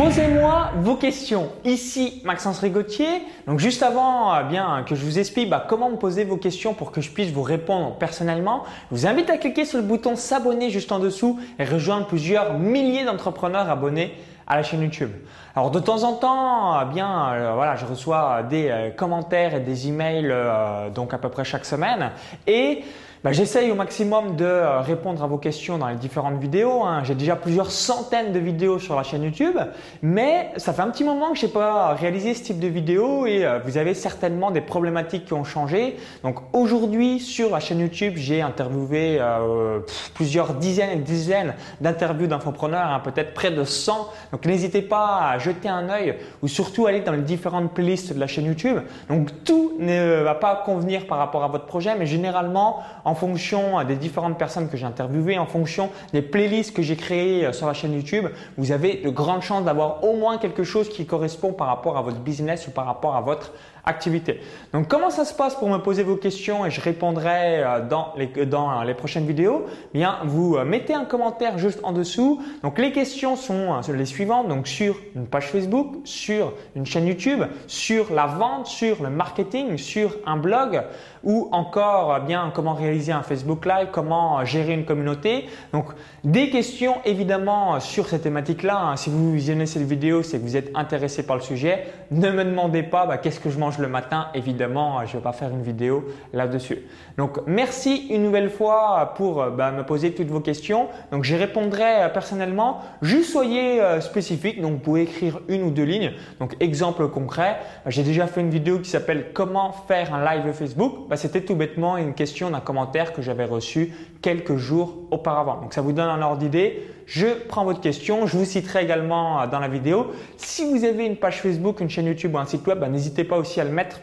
Posez-moi vos questions. Ici Maxence Rigotier. Donc juste avant euh, bien que je vous explique bah, comment me poser vos questions pour que je puisse vous répondre personnellement, je vous invite à cliquer sur le bouton s'abonner juste en dessous et rejoindre plusieurs milliers d'entrepreneurs abonnés à la chaîne YouTube. Alors de temps en temps, euh, bien euh, voilà, je reçois des commentaires et des emails donc à peu près chaque semaine et bah, j'essaye au maximum de euh, répondre à vos questions dans les différentes vidéos. Hein. J'ai déjà plusieurs centaines de vidéos sur la chaîne YouTube, mais ça fait un petit moment que je n'ai pas réalisé ce type de vidéo et euh, vous avez certainement des problématiques qui ont changé. Donc aujourd'hui sur la chaîne YouTube, j'ai interviewé euh, plusieurs dizaines et dizaines d'interviews d'infopreneurs, hein, peut-être près de 100. Donc n'hésitez pas à jeter un œil ou surtout aller dans les différentes playlists de la chaîne YouTube. Donc tout ne va pas convenir par rapport à votre projet, mais généralement en fonction des différentes personnes que j'ai interviewées, en fonction des playlists que j'ai créées euh, sur la chaîne YouTube, vous avez de grandes chances d'avoir au moins quelque chose qui correspond par rapport à votre business ou par rapport à votre activité. Donc comment ça se passe pour me poser vos questions et je répondrai euh, dans les, dans les prochaines vidéos? Bien, vous euh, mettez un commentaire juste en dessous. Donc les questions sont les suivantes. Donc sur une page Facebook, sur une chaîne YouTube, sur la vente, sur le marketing, sur un blog ou encore bien comment réaliser un Facebook Live, comment gérer une communauté. Donc des questions évidemment sur cette thématique-là. Hein. Si vous visionnez cette vidéo, c'est que vous êtes intéressé par le sujet. Ne me demandez pas bah, qu'est-ce que je mange le matin. Évidemment, je ne vais pas faire une vidéo là-dessus. Donc merci une nouvelle fois pour bah, me poser toutes vos questions. Donc j'y répondrai euh, personnellement. Juste soyez euh, spécifique. Donc vous pouvez écrire une ou deux lignes. Donc exemple concret, j'ai déjà fait une vidéo qui s'appelle comment faire un live Facebook. Bah, c'était tout bêtement une question d'un commentaire que j'avais reçu quelques jours auparavant. Donc ça vous donne un ordre d'idée. Je prends votre question, je vous citerai également euh, dans la vidéo. Si vous avez une page Facebook, une chaîne YouTube ou un site web, bah, n'hésitez pas aussi le mettre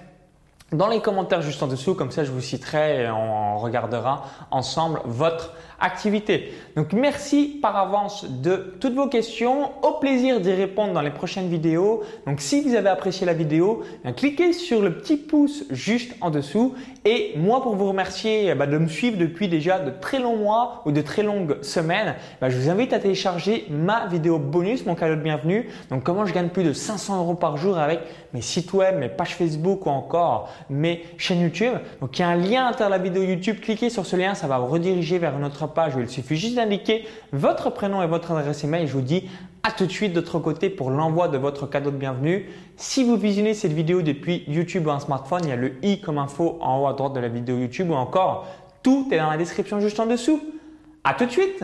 dans les commentaires juste en dessous, comme ça je vous citerai et on regardera ensemble votre activité. Donc merci par avance de toutes vos questions. Au plaisir d'y répondre dans les prochaines vidéos. Donc si vous avez apprécié la vidéo, cliquez sur le petit pouce juste en dessous. Et moi pour vous remercier bah, de me suivre depuis déjà de très longs mois ou de très longues semaines, bah, je vous invite à télécharger ma vidéo bonus, mon cadeau de bienvenue. Donc comment je gagne plus de 500 euros par jour avec mes sites web, mes pages Facebook ou encore mes chaînes YouTube. Donc il y a un lien à la vidéo YouTube. Cliquez sur ce lien, ça va vous rediriger vers notre page où il suffit juste d'indiquer votre prénom et votre adresse email. Je vous dis à tout de suite de côté pour l'envoi de votre cadeau de bienvenue. Si vous visionnez cette vidéo depuis YouTube ou un smartphone, il y a le i comme info en haut à droite de la vidéo YouTube ou encore tout est dans la description juste en dessous. À tout de suite